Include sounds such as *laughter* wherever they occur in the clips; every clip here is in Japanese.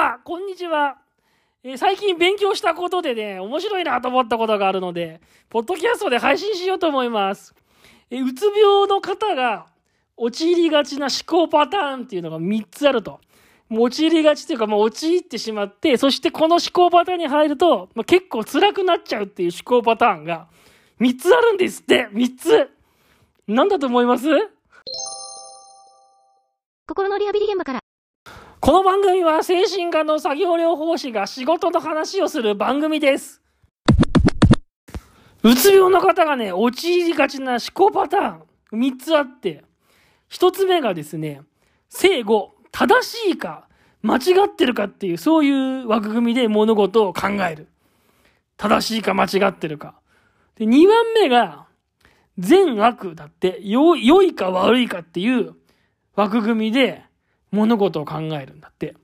様、こんにちは。えー最近勉強したことでね、面白いなと思ったことがあるので、ポッドキャストで配信しようと思います。えーうつ病の方が陥りがちな思考パターンっていうのが3つあると。もう陥りがちというか、もう陥ってしまって、そしてこの思考パターンに入ると、まあ、結構辛くなっちゃうっていう思考パターンが3つあるんですって、3つ。なんだと思います？心のリハビリ現場からこの番組は精神科の作業療法士が仕事の話をする番組です。うつ病の方がね、陥りがちな思考パターン、3つあって、1つ目がですね、正誤、正しいか、間違ってるかっていう、そういう枠組みで物事を考える。正しいか間違ってるか。で、2番目が、善悪だって、良い良いか悪いかっていう枠組みで物事を考えるんだって。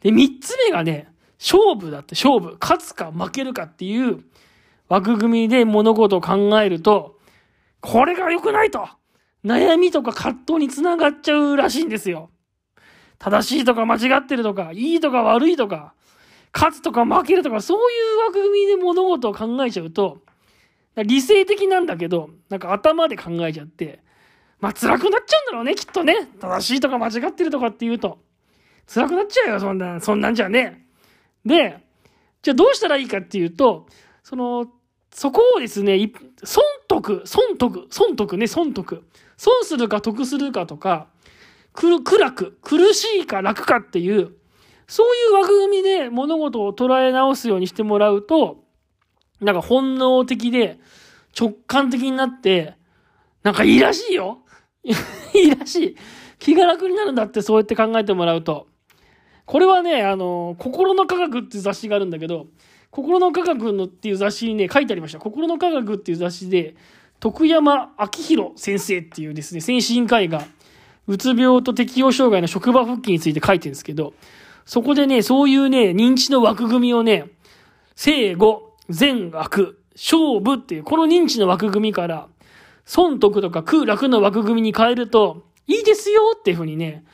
で、三つ目がね、勝負だって、勝負。勝つか負けるかっていう枠組みで物事を考えると、これが良くないと悩みとか葛藤につながっちゃうらしいんですよ。正しいとか間違ってるとか、いいとか悪いとか、勝つとか負けるとか、そういう枠組みで物事を考えちゃうと、理性的なんだけど、なんか頭で考えちゃって、まあ辛くなっちゃうんだろうね、きっとね。正しいとか間違ってるとかって言うと。辛くなっちゃうよ、そんな、そんなんじゃね。で、じゃあどうしたらいいかっていうと、その、そこをですね、損得、損得、損得ね、損得。損するか得するかとか、苦楽、苦しいか楽かっていう、そういう枠組みで物事を捉え直すようにしてもらうと、なんか本能的で直感的になって、なんかいいらしいよ。い *laughs* いらしい。気が楽になるんだってそうやって考えてもらうと。これはね、あの、心の科学っていう雑誌があるんだけど、心の科学のっていう雑誌にね、書いてありました。心の科学っていう雑誌で、徳山明宏先生っていうですね、先進科医が、うつ病と適応障害の職場復帰について書いてるんですけど、そこでね、そういうね、認知の枠組みをね、正誤、善悪、勝負っていう、この認知の枠組みから、損得とか空楽の枠組みに変えると、いいですよっていうふうにね、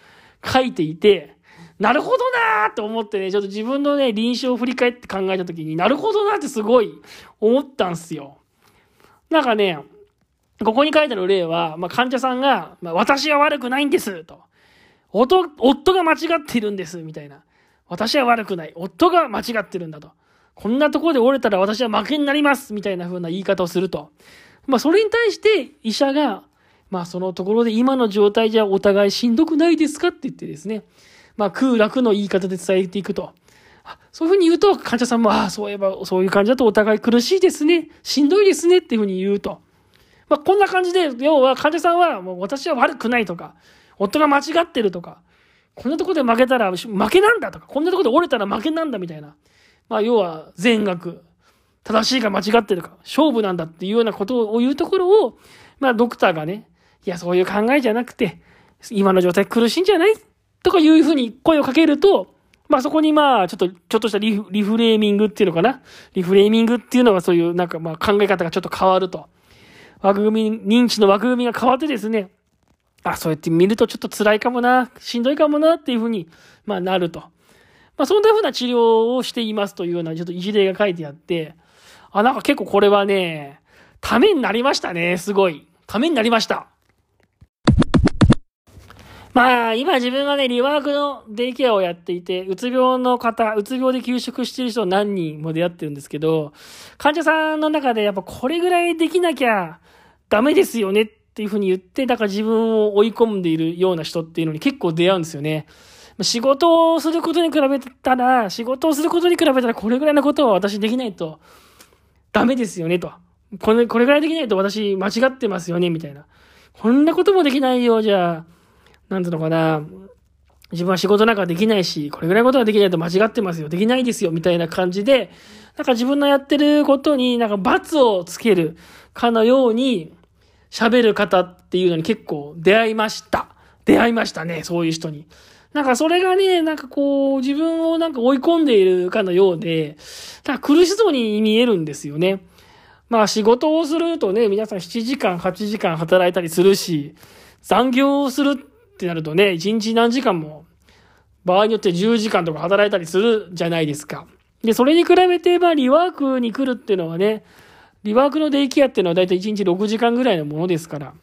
書いていて、なるほどなーと思ってね、ちょっと自分のね、臨床を振り返って考えたときになるほどなってすごい思ったんすよ。なんかね、ここに書いてある例は、まあ、患者さんが、まあ、私は悪くないんです、と。夫、夫が間違っているんです、みたいな。私は悪くない。夫が間違ってるんだと。こんなところで折れたら私は負けになります、みたいな風な言い方をすると。まあ、それに対して医者が、まあ、そのところで今の状態じゃお互いしんどくないですかって言ってですね、まあ、空楽の言い方で伝えていくと。そういうふうに言うと、患者さんも、ああ、そういえば、そういう感じだとお互い苦しいですね。しんどいですね。っていうふうに言うと。まあ、こんな感じで、要は患者さんは、もう私は悪くないとか、夫が間違ってるとか、こんなところで負けたら負けなんだとか、こんなところで折れたら負けなんだみたいな。まあ、要は善悪、正しいか間違ってるか、勝負なんだっていうようなことを言うところを、まあ、ドクターがね、いや、そういう考えじゃなくて、今の状態苦しいんじゃない？とかいうふうに声をかけると、まあそこにまあ、ちょっと、ちょっとしたリフリフレーミングっていうのかな？リフレーミングっていうのはそういうなんかまあ考え方がちょっと変わると。枠組み、認知の枠組みが変わってですね、あ、そうやって見るとちょっと辛いかもな、しんどいかもなっていうふうに、まあなると。まあそんなふうな治療をしていますというようなちょっと一例が書いてあって、あ、なんか結構これはね、ためになりましたね、すごい。ためになりました。まあ、今自分がね、リワークのデイケアをやっていて、うつ病の方、うつ病で休職している人何人も出会ってるんですけど、患者さんの中でやっぱこれぐらいできなきゃダメですよねっていうふうに言って、だから自分を追い込んでいるような人っていうのに結構出会うんですよね。仕事をすることに比べたら、仕事をすることに比べたらこれぐらいのことは私できないとダメですよねと。これ、これぐらいできないと私間違ってますよねみたいな。こんなこともできないよ、じゃあ、なんていうのかな、自分は仕事なんかできないし、これぐらいのことができないと間違ってますよ、できないですよ、みたいな感じで、なんか自分のやってることになんか罰をつけるかのように喋る方っていうのに結構出会いました。出会いましたね、そういう人に。なんかそれがね、なんかこう、自分をなんか追い込んでいるかのようで、だ苦しそうに見えるんですよね。まあ仕事をするとね、皆さん7時間、8時間働いたりするし、残業をするってなるとね、1日何時間も場合によって10時間とか働いたりするじゃないですか。で、それに比べて、まあ、リワークに来るっていうのはね、リワークのデイケアっていうのはだいたい1日6時間ぐらいのものですから、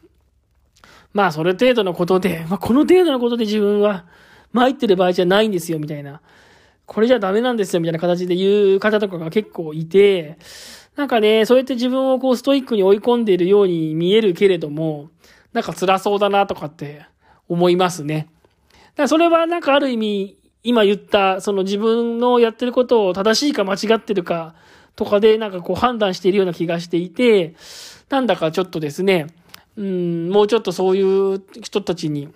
まあ、それ程度のことで、まあ、この程度のことで自分は参ってる場合じゃないんですよ、みたいな。これじゃダメなんですよ、みたいな形で言う方とかが結構いて、なんかね、そうやって自分をこうストイックに追い込んでいるように見えるけれども、なんか辛そうだなとかって思いますね。だからそれはなんかある意味、今言った、その自分のやってることを正しいか間違ってるかとかでなんかこう判断しているような気がしていて、なんだかちょっとですね、うん、もうちょっとそういう人たちに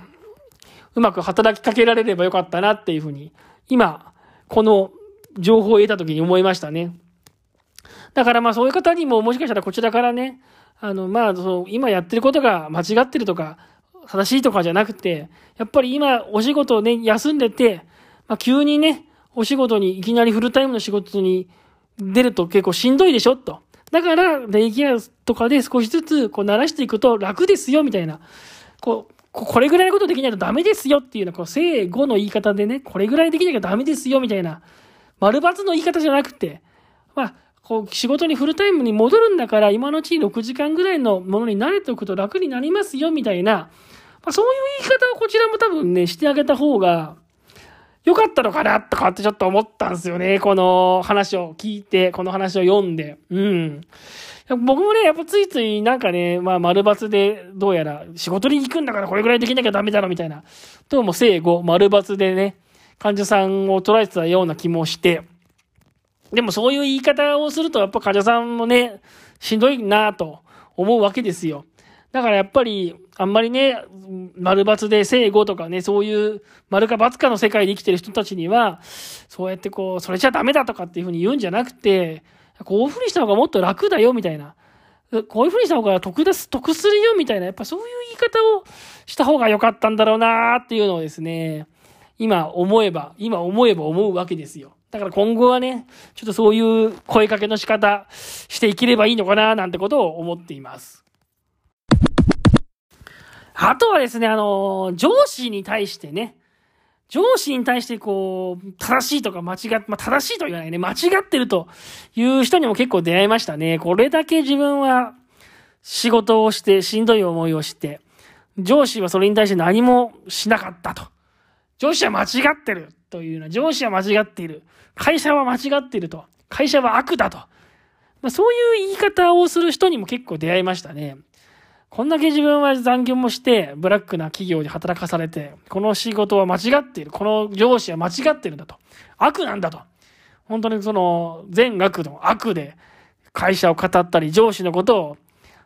うまく働きかけられればよかったなっていうふうに、今、この情報を得た時に思いましたね。だからまあそういう方にももしかしたらこちらからね、あのまあその今やってることが間違ってるとか、正しいとかじゃなくて、やっぱり今お仕事をね、休んでて、まあ急にね、お仕事にいきなりフルタイムの仕事に出ると結構しんどいでしょと。だから、デイケアとかで少しずつこう慣らしていくと楽ですよみたいな。こう、これぐらいのことできないとダメですよっていうのは、こう、正誤の言い方でね、これぐらいできなきゃダメですよみたいな、丸抜の言い方じゃなくて、まあ、こう、仕事にフルタイムに戻るんだから、今のうちに6時間ぐらいのものに慣れておくと楽になりますよみたいな、まあ、そういう言い方をこちらも多分ね、してあげた方が、良かったのかなとかってちょっと思ったんですよね。この話を聞いて、この話を読んで。うん。僕もね、やっぱついついなんかね、まあ丸抜でどうやら仕事に行くんだからこれぐらいできなきゃダメだろみたいな。どうも正誤、丸抜でね、患者さんを捉えてたような気もして。でもそういう言い方をするとやっぱ患者さんもね、しんどいなと思うわけですよ。だからやっぱり、あんまりね、丸抜で正誤とかね、そういう丸か×かの世界で生きてる人たちには、そうやってこう、それじゃダメだとかっていうふうに言うんじゃなくて、こういうふうにした方がもっと楽だよ、みたいな。こういうふうにした方が得です、得するよ、みたいな。やっぱそういう言い方をした方が良かったんだろうなっていうのをですね、今思えば、今思えば思うわけですよ。だから今後はね、ちょっとそういう声かけの仕方していければいいのかななんてことを思っています。あとはですね、あの、上司に対してね、上司に対してこう、正しいとか間違っ、まあ、正しいと言わないね。間違ってるという人にも結構出会いましたね。これだけ自分は仕事をしてしんどい思いをして、上司はそれに対して何もしなかったと。上司は間違ってるというのは、上司は間違っている。会社は間違っていると。会社は悪だと。まあ、そういう言い方をする人にも結構出会いましたね。こんだけ自分は残業もして、ブラックな企業に働かされて、この仕事は間違っている。この上司は間違ってるんだと。悪なんだと。本当にその、全悪の悪で会社を語ったり、上司のことを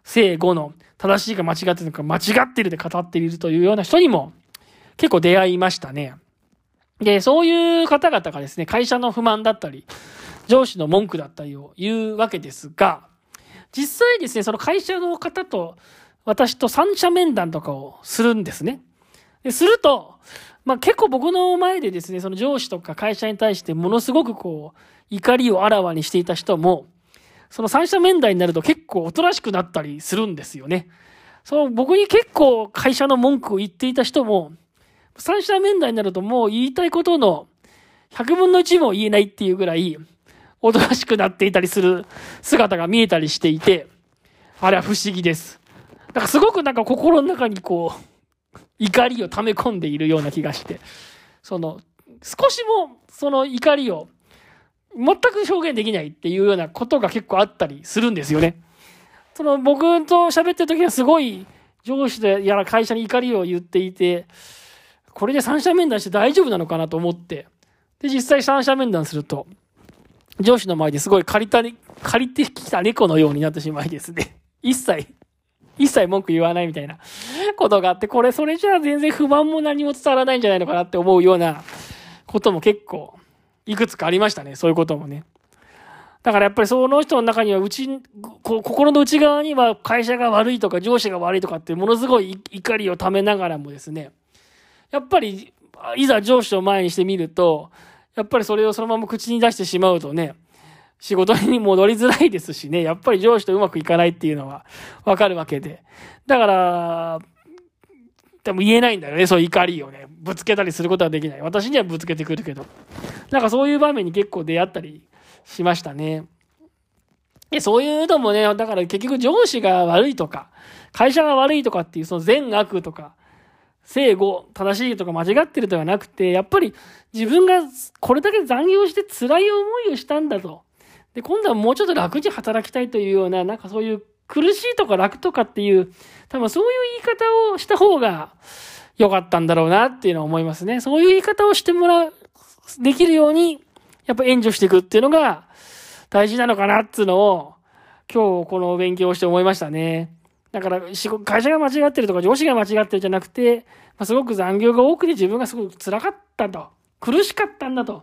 正誤の正しいか間違っているのか間違っているで語っているというような人にも結構出会いましたね。で、そういう方々がですね、会社の不満だったり、上司の文句だったりを言うわけですが、実際ですね、その会社の方と私と三者面談とかをするんですね。すると、まあ、結構僕の前でですね、その上司とか会社に対してものすごくこう、怒りをあらわにしていた人も、その三者面談になると結構おとなしくなったりするんですよね。その僕に結構会社の文句を言っていた人も、三者面談になるともう言いたいことの100分の1も言えないっていうぐらい、おとなしくなっていたりする姿が見えたりしていて、あれは不思議です。だからすごくなんか心の中にこう、怒りを溜め込んでいるような気がして、その、少しもその怒りを全く表現できないっていうようなことが結構あったりするんですよね。その僕と喋ってる時はすごい上司でやら会社に怒りを言っていて、これで三者面談して大丈夫なのかなと思って、で、実際三者面談すると、上司の前ですごい借りた、借りてきた猫のようになってしまいですね。一切一切文句言わないみたいなことがあって、これそれじゃあ全然不満も何も伝わらないんじゃないのかなって思うようなことも結構いくつかありましたね。そういうこともね。だからやっぱりその人の中には、うち、心の内側には会社が悪いとか上司が悪いとかってものすごい怒りをためながらもですね、やっぱり、いざ上司を前にしてみると、やっぱりそれをそのまま口に出してしまうとね、仕事に戻りづらいですしね、*laughs* やっぱり上司とうまくいかないっていうのはわかるわけで。だから、でも言えないんだよね、そう怒りをね。ぶつけたりすることはできない。私にはぶつけてくるけど。なんかそういう場面に結構出会ったりしましたね。で、そういうのもね、だから結局上司が悪いとか、会社が悪いとかっていうその善悪とか、正誤、正しいとか間違ってるではなくて、やっぱり自分がこれだけ残業して辛い思いをしたんだと。で、今度はもうちょっと楽に働きたいというような、なんかそういう苦しいとか楽とかっていう、多分そういう言い方をした方が良かったんだろうなっていうのは思いますね。そういう言い方をしてもらう、できるように、やっぱ援助していくっていうのが大事なのかなっていうのを、今日この勉強をして思いましたね。だから、会社が間違ってるとか上司が間違ってるじゃなくて、ま、すごく残業が多くて自分がすごく辛かったと。苦しかったんだと。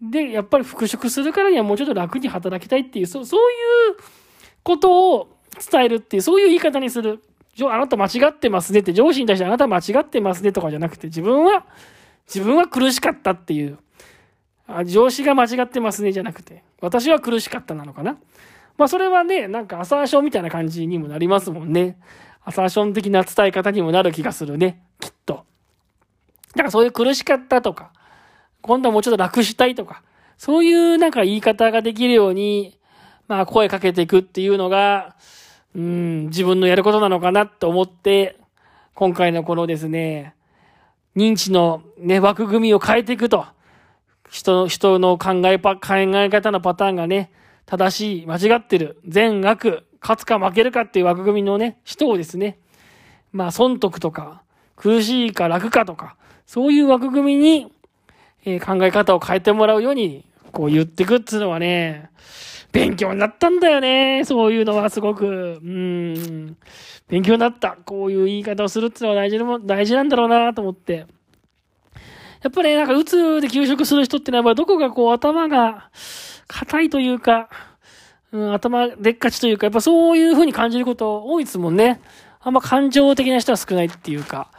で、やっぱり復職するからにはもうちょっと楽に働きたいっていう、そうそういうことを伝えるっていう、そういう言い方にする。あなた間違ってますねって、上司に対してあなた間違ってますねとかじゃなくて、自分は、自分は苦しかったっていう。あ上司が間違ってますねじゃなくて、私は苦しかったなのかな。まあそれはね、なんかアサーションみたいな感じにもなりますもんね。アサーション的な伝え方にもなる気がするね。きっと。だからそういう苦しかったとか、今度はもうちょっと楽したいとか、そういうなんか言い方ができるように、まあ声かけていくっていうのが、うん、自分のやることなのかなと思って、今回のこのですね、認知のね、枠組みを変えていくと。人の、人の考え考え方のパターンがね、正しい、間違ってる、善悪、勝つか負けるかっていう枠組みのね、人をですね、まあ、損得とか、苦しいか楽かとか、そういう枠組みに、え、考え方を変えてもらうように、こう言ってくっていうのはね、勉強になったんだよね。そういうのはすごく。うん。勉強になった。こういう言い方をするっていうのは大事でも大事なんだろうなと思って。やっぱり、ね、なんか、うつで休職する人ってのは、どこかこう、頭が、硬いというか、うん、頭でっかちというか、やっぱそういう風に感じること多いですもんね。あんま感情的な人は少ないっていうか、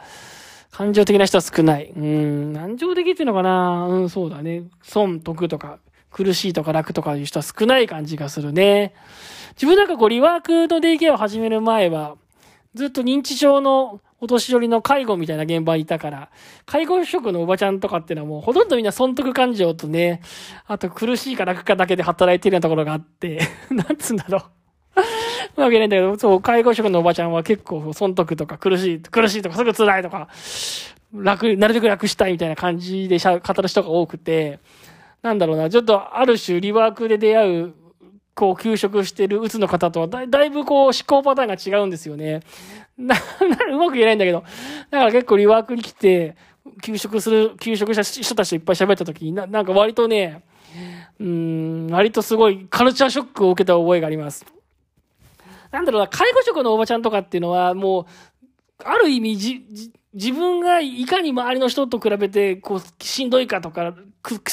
感情的な人は少ない。うん、感情的っていうのかな？うん、そうだね。損、得とか、苦しいとか楽とかいう人は少ない感じがするね。自分なんかこう、リワークのデイケアを始める前は、ずっと認知症のお年寄りの介護みたいな現場にいたから、介護職のおばちゃんとかっていうのはもうほとんどみんな損得感情とね、あと苦しいか楽かだけで働いてるようなところがあって、*laughs* なんつうんだろう。うまくないんだけど、そう、介護職のおばちゃんは結構損得とか苦しい、苦しいとかすぐ辛いとか、楽、なるべく楽したいみたいな感じでしゃ語る人が多くて、なんだろうな、ちょっとある種リワークで出会うこう、休職してるうつの方とはだ、だいぶこう、思考パターンが違うんですよね。*laughs* な、な、うまく言えないんだけど、だから結構リワークに来て、休職する、休職した人たちといっぱい喋った時にな、なんか割とね、うん、割とすごいカルチャーショックを受けた覚えがあります。なんだろうな、介護職のおばちゃんとかっていうのは、もう、ある意味じ、じ、自分がいかに周りの人と比べて、こう、しんどいかとか、く、く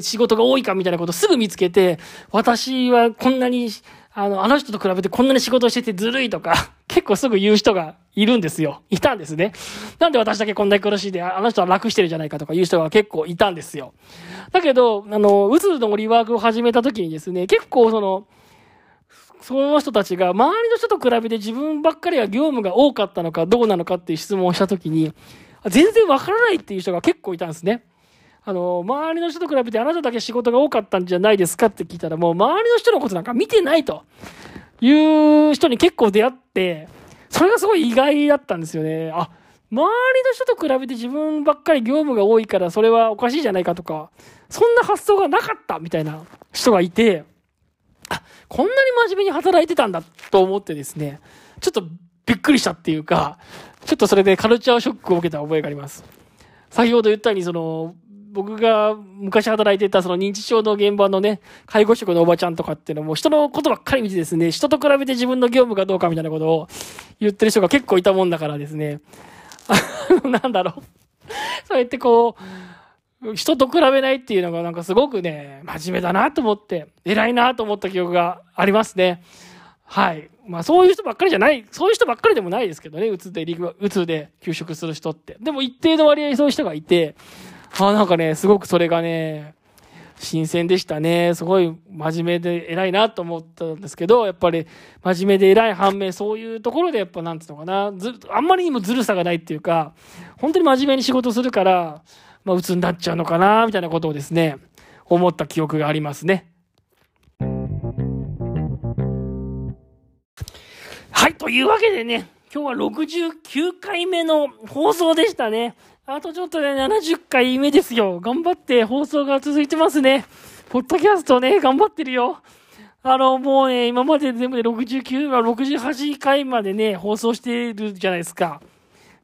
仕事が多いかみたいなことすぐ見つけて、私はこんなに、あの、あの人と比べてこんなに仕事しててずるいとか、*laughs* 結構すぐ言う人がいるんですよ。いたんですね。なんで私だけこんなに苦しいで、あの人は楽してるじゃないかとか言う人が結構いたんですよ。だけど、あの、うつのリワークを始めた時にですね、結構その、その人たちが周りの人と比べて自分ばっかりは業務が多かったのかどうなのかっていう質問をした時に、全然わからないっていう人が結構いたんですね。あの、周りの人と比べてあなただけ仕事が多かったんじゃないですかって聞いたら、もう周りの人のことなんか見てないという人に結構出会って、それがすごい意外だったんですよね。あ、周りの人と比べて自分ばっかり業務が多いからそれはおかしいじゃないかとか、そんな発想がなかったみたいな人がいて、あ、こんなに真面目に働いてたんだと思ってですね、ちょっとびっくりしたっていうか、ちょっとそれでカルチャーショックを受けた覚えがあります。先ほど言ったように、その、僕が昔働いてたその認知症の現場のね、介護職のおばちゃんとかっていうのも人のことばっかり見てですね、人と比べて自分の業務がどうかみたいなことを言ってる人が結構いたもんだからですね、なんだろう。そうやってこう、人と比べないっていうのがなんかすごくね、真面目だなと思って、偉いなと思った記憶がありますね。はい。まあそういう人ばっかりじゃない、そういう人ばっかりでもないですけどね、うつで、うつで休職する人って。でも一定の割合そういう人がいて、あなんかね、すごくそれがね、新鮮でしたね。すごい真面目で偉いなと思ったんですけど、やっぱり真面目で偉い反面、そういうところでやっぱなんていうのかな、ず、あんまりにもずるさがないっていうか、本当に真面目に仕事するから、まあ、鬱になっちゃうのかな、みたいなことをですね、思った記憶がありますね。はい、というわけでね、今日は69回目の放送でしたね。あとちょっとで、ね、70回目ですよ。頑張って放送が続いてますね。ポッドキャストね、頑張ってるよ。あの、もうね、今まで全部で69、68回までね、放送してるじゃないですか。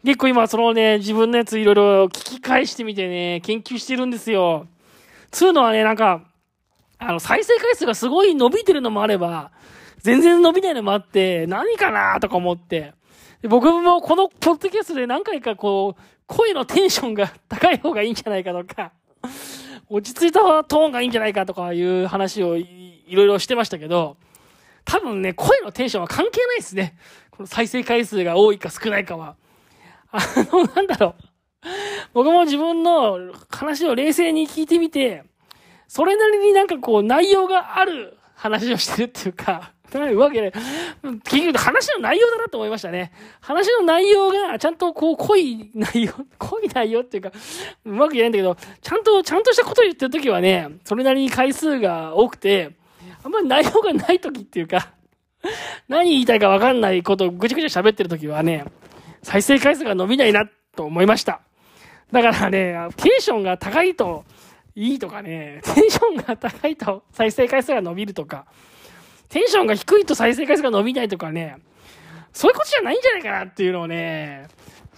結構今、そのね、自分のやついろいろ聞き返してみてね、研究してるんですよ。つうのはね、なんか、あの、再生回数がすごい伸びてるのもあれば、全然伸びないのもあって、何かなとか思って。僕もこのポッドキャストで何回かこう、声のテンションが高い方がいいんじゃないかとか、落ち着いたトーンがいいんじゃないかとかいう話をいろいろしてましたけど、多分ね、声のテンションは関係ないですね。この再生回数が多いか少ないかは。あの、なんだろう。僕も自分の話を冷静に聞いてみて、それなりになんかこう内容がある話をしてるっていうか、*laughs* というわけで、結局話の内容だなと思いましたね。話の内容が、ちゃんとこう、濃い内容、*laughs* 濃い内容っていうか、うまく言えないんだけど、ちゃんと、ちゃんとしたことを言ってるときはね、それなりに回数が多くて、あんまり内容がないときっていうか、何言いたいかわかんないことをぐちゃぐちゃ喋ってるときはね、再生回数が伸びないなと思いました。だからね、テンションが高いといいとかね、テンションが高いと再生回数が伸びるとか、テンションが低いと再生回数が伸びないとかね、そういうことじゃないんじゃないかなっていうのをね、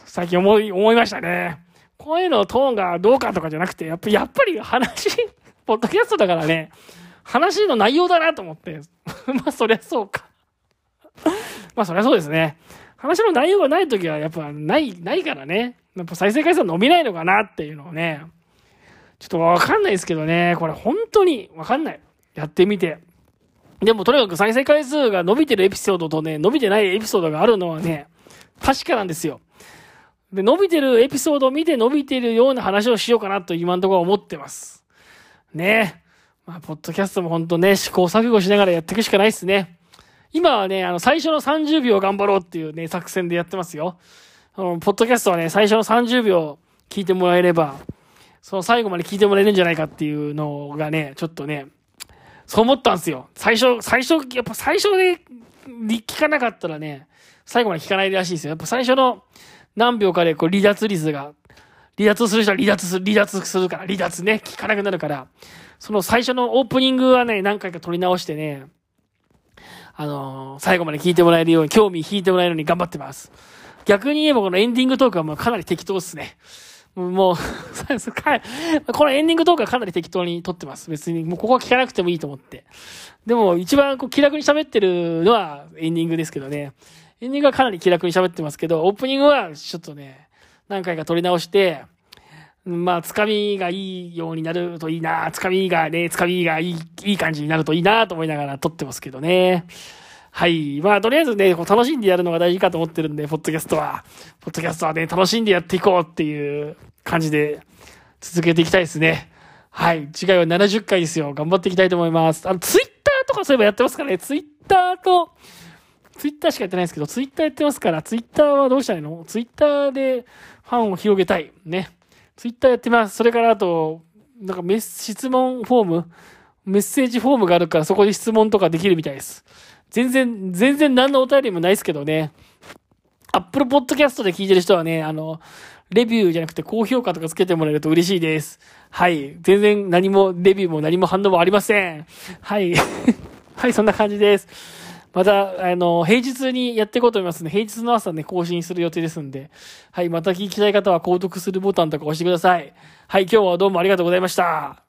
最近思い、思いましたね。声のトーンがどうかとかじゃなくて、やっぱ、やっぱり話、*laughs* ポッドキャストだからね、話の内容だなと思って、*laughs* まあそりゃそうか。*laughs* まあそりゃそうですね。話の内容がないときはやっぱない、ないからね。やっぱ再生回数は伸びないのかなっていうのをね、ちょっとわかんないですけどね、これ本当にわかんない。やってみて。でもとにかく再生回数が伸びてるエピソードとね、伸びてないエピソードがあるのはね、確かなんですよ。で、伸びてるエピソードを見て伸びてるような話をしようかなと今のところ思ってます。ねまあ、ポッドキャストも本当ね、試行錯誤しながらやっていくしかないっすね。今はね、あの、最初の30秒頑張ろうっていうね、作戦でやってますよ。あの、ポッドキャストはね、最初の30秒聞いてもらえれば、その最後まで聞いてもらえるんじゃないかっていうのがね、ちょっとね、そう思ったんですよ。最初、最初、やっぱ最初で聞かなかったらね、最後まで聞かないらしいですよ。やっぱ最初の何秒かでこう離脱率が、離脱する人は離脱する、離脱するから、離脱ね、聞かなくなるから、その最初のオープニングはね、何回か撮り直してね、あのー、最後まで聞いてもらえるように、興味引いてもらえるように頑張ってます。逆に言えばこのエンディングトークはもうかなり適当ですね。もうこのエンディングトークはかなり適当に撮ってます。別に、もうここは聞かなくてもいいと思って。でも、一番こう気楽に喋ってるのはエンディングですけどね。エンディングはかなり気楽に喋ってますけど、オープニングはちょっとね、何回か撮り直して、まあ、つかみがいいようになるといいな、つかみがね、つかみがいい、いい感じになるといいなと思いながら撮ってますけどね。はい。まあ、とりあえずね、こう楽しんでやるのが大事かと思ってるんで、ポッドキャストは。ポッドキャストはね、楽しんでやっていこうっていう感じで続けていきたいですね。はい。次回は70回ですよ。頑張っていきたいと思います。あの、ツイッターとかそういえばやってますからね。ツイッターと、ツイッターしかやってないですけど、ツイッターやってますから、ツイッターはどうしたらいいの？ツイッターでファンを広げたい。ね。ツイッターやってます。それからあと、なんかメッ、質問フォームメッセージフォームがあるからそこで質問とかできるみたいです。全然、全然何のお便りもないですけどね。アップルポッドキャストで聞いてる人はね、あの、レビューじゃなくて高評価とかつけてもらえると嬉しいです。はい。全然何も、レビューも何も反応もありません。はい。*laughs* はい、そんな感じです。また、あの、平日にやっていこうと思いますね。平日の朝ね、更新する予定ですんで。はい、また聞きたい方は購読するボタンとか押してください。はい、今日はどうもありがとうございました。